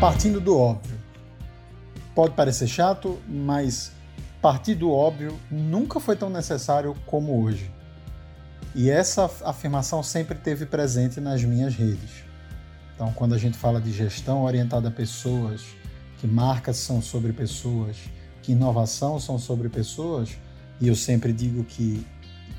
Partindo do óbvio. Pode parecer chato, mas partir do óbvio nunca foi tão necessário como hoje. E essa afirmação sempre teve presente nas minhas redes. Então, quando a gente fala de gestão orientada a pessoas, que marcas são sobre pessoas, que inovação são sobre pessoas, e eu sempre digo que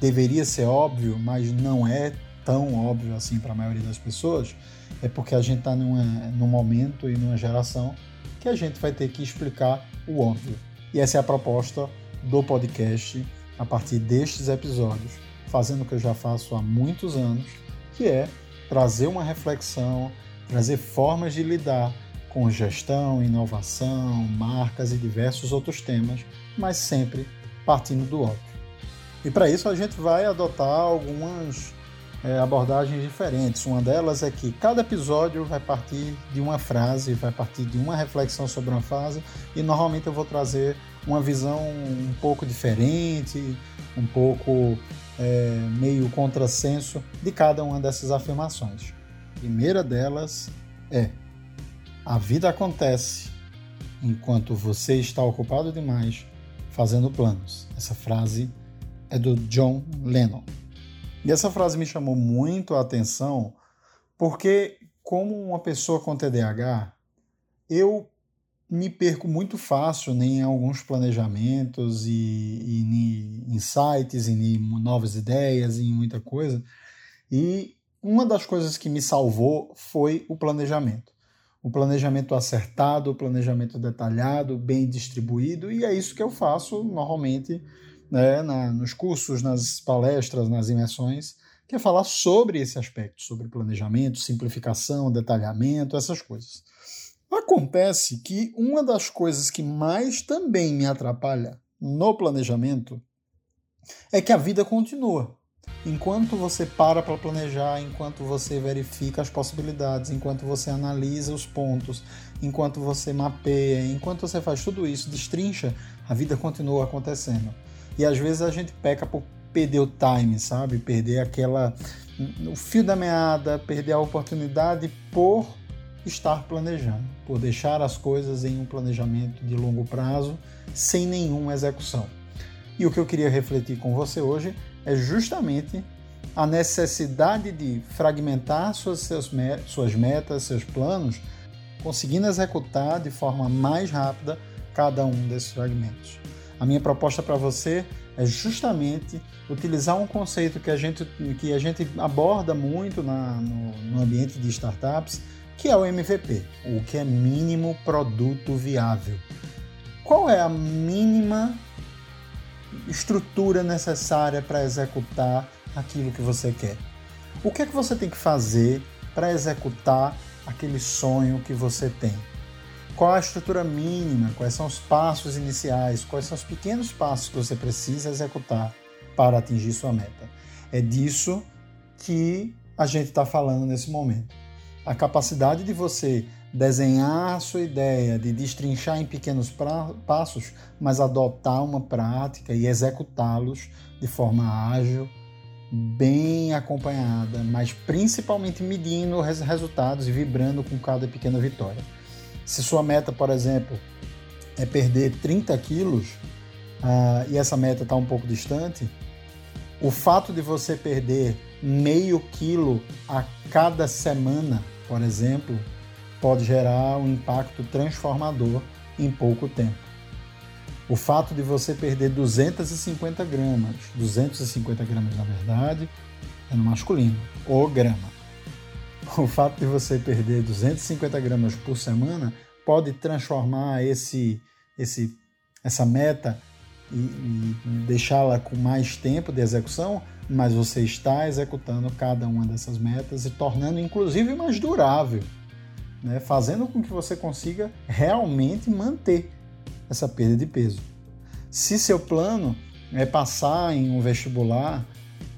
deveria ser óbvio, mas não é tão óbvio assim para a maioria das pessoas, é porque a gente está num momento e numa geração que a gente vai ter que explicar o óbvio. E essa é a proposta do podcast a partir destes episódios, fazendo o que eu já faço há muitos anos, que é trazer uma reflexão, trazer formas de lidar com gestão, inovação, marcas e diversos outros temas, mas sempre partindo do óbvio. E para isso a gente vai adotar algumas é, abordagens diferentes. Uma delas é que cada episódio vai partir de uma frase, vai partir de uma reflexão sobre uma frase, e normalmente eu vou trazer uma visão um pouco diferente, um pouco é, meio contrassenso de cada uma dessas afirmações. A primeira delas é: a vida acontece enquanto você está ocupado demais fazendo planos. Essa frase é do John Lennon. E essa frase me chamou muito a atenção porque, como uma pessoa com TDAH, eu me perco muito fácil em alguns planejamentos e, e em insights, em novas ideias, em muita coisa. E uma das coisas que me salvou foi o planejamento. O planejamento acertado, o planejamento detalhado, bem distribuído, e é isso que eu faço normalmente né, na, nos cursos, nas palestras, nas imersões, que é falar sobre esse aspecto, sobre planejamento, simplificação, detalhamento, essas coisas. Acontece que uma das coisas que mais também me atrapalha no planejamento é que a vida continua. Enquanto você para para planejar, enquanto você verifica as possibilidades, enquanto você analisa os pontos, enquanto você mapeia, enquanto você faz tudo isso, destrincha, a vida continua acontecendo. E às vezes a gente peca por perder o time, sabe? Perder aquela o fio da meada, perder a oportunidade por estar planejando, por deixar as coisas em um planejamento de longo prazo sem nenhuma execução. E o que eu queria refletir com você hoje é justamente a necessidade de fragmentar suas, seus, suas metas, seus planos, conseguindo executar de forma mais rápida cada um desses fragmentos. A minha proposta para você é justamente utilizar um conceito que a gente, que a gente aborda muito na, no, no ambiente de startups, que é o MVP, o que é mínimo produto viável. Qual é a mínima estrutura necessária para executar aquilo que você quer? O que é que você tem que fazer para executar aquele sonho que você tem? Qual a estrutura mínima, quais são os passos iniciais, quais são os pequenos passos que você precisa executar para atingir sua meta. É disso que a gente está falando nesse momento. A capacidade de você desenhar a sua ideia, de destrinchar em pequenos passos, mas adotar uma prática e executá-los de forma ágil, bem acompanhada, mas principalmente medindo os resultados e vibrando com cada pequena vitória. Se sua meta, por exemplo, é perder 30 quilos uh, e essa meta está um pouco distante, o fato de você perder meio quilo a cada semana, por exemplo, pode gerar um impacto transformador em pouco tempo. O fato de você perder 250 gramas, 250 gramas na verdade, é no masculino, o grama o fato de você perder 250 gramas por semana pode transformar esse, esse, essa meta e, e deixá-la com mais tempo de execução, mas você está executando cada uma dessas metas e tornando inclusive mais durável, né? fazendo com que você consiga realmente manter essa perda de peso. Se seu plano é passar em um vestibular,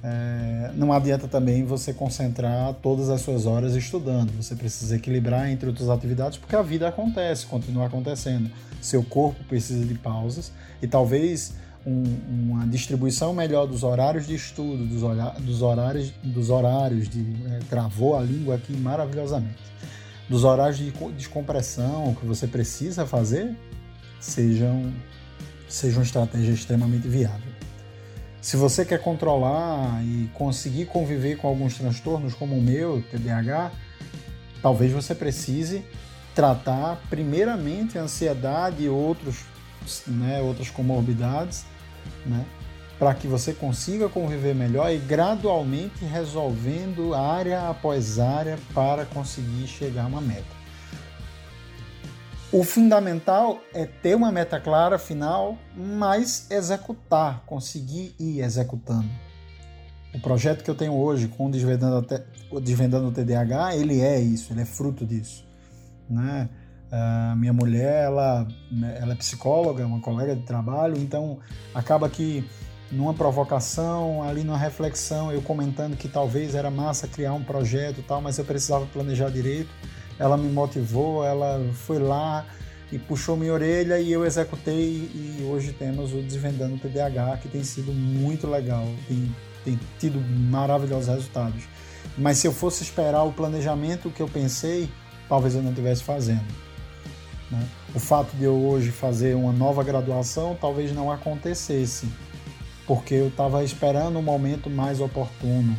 é, não adianta também você concentrar todas as suas horas estudando. Você precisa equilibrar entre outras atividades porque a vida acontece, continua acontecendo. Seu corpo precisa de pausas e talvez um, uma distribuição melhor dos horários de estudo, dos, dos horários, dos horários de é, travou a língua aqui maravilhosamente, dos horários de descompressão que você precisa fazer sejam sejam estratégia extremamente viável. Se você quer controlar e conseguir conviver com alguns transtornos como o meu, TDAH, talvez você precise tratar primeiramente a ansiedade e outros, né, outras comorbidades, né, para que você consiga conviver melhor e gradualmente resolvendo área após área para conseguir chegar a uma meta. O fundamental é ter uma meta clara final, mas executar, conseguir ir executando. O projeto que eu tenho hoje com o Desvendando, o TDAH, ele é isso, ele é fruto disso. Né? Uh, minha mulher, ela, ela é psicóloga, uma colega de trabalho, então acaba que numa provocação, ali numa reflexão, eu comentando que talvez era massa criar um projeto tal, mas eu precisava planejar direito ela me motivou, ela foi lá e puxou minha orelha e eu executei e hoje temos o Desvendando TDAH que tem sido muito legal, tem, tem tido maravilhosos resultados. Mas se eu fosse esperar o planejamento que eu pensei, talvez eu não estivesse fazendo. Né? O fato de eu hoje fazer uma nova graduação talvez não acontecesse, porque eu estava esperando um momento mais oportuno.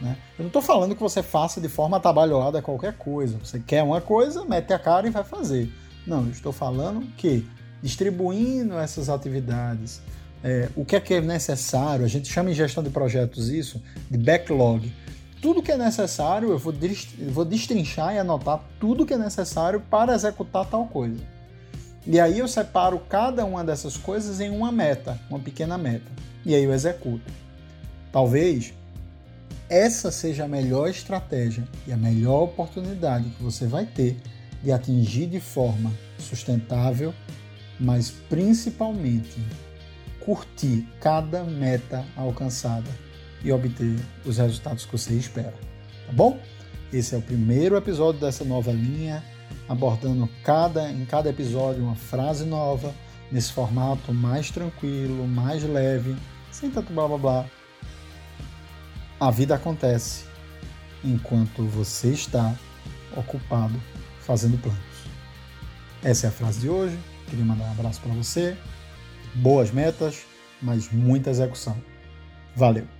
Né? Eu não estou falando que você faça de forma atabalhoada qualquer coisa. Você quer uma coisa, mete a cara e vai fazer. Não, eu estou falando que distribuindo essas atividades, é, o que é que é necessário, a gente chama em gestão de projetos isso de backlog. Tudo que é necessário, eu vou, vou destrinchar e anotar tudo que é necessário para executar tal coisa. E aí eu separo cada uma dessas coisas em uma meta, uma pequena meta. E aí eu executo. Talvez essa seja a melhor estratégia e a melhor oportunidade que você vai ter de atingir de forma sustentável, mas principalmente curtir cada meta alcançada e obter os resultados que você espera. Tá bom? Esse é o primeiro episódio dessa nova linha, abordando cada em cada episódio uma frase nova nesse formato mais tranquilo, mais leve, sem tanto blá blá blá a vida acontece enquanto você está ocupado fazendo planos. Essa é a frase de hoje. Queria mandar um abraço para você. Boas metas, mas muita execução. Valeu!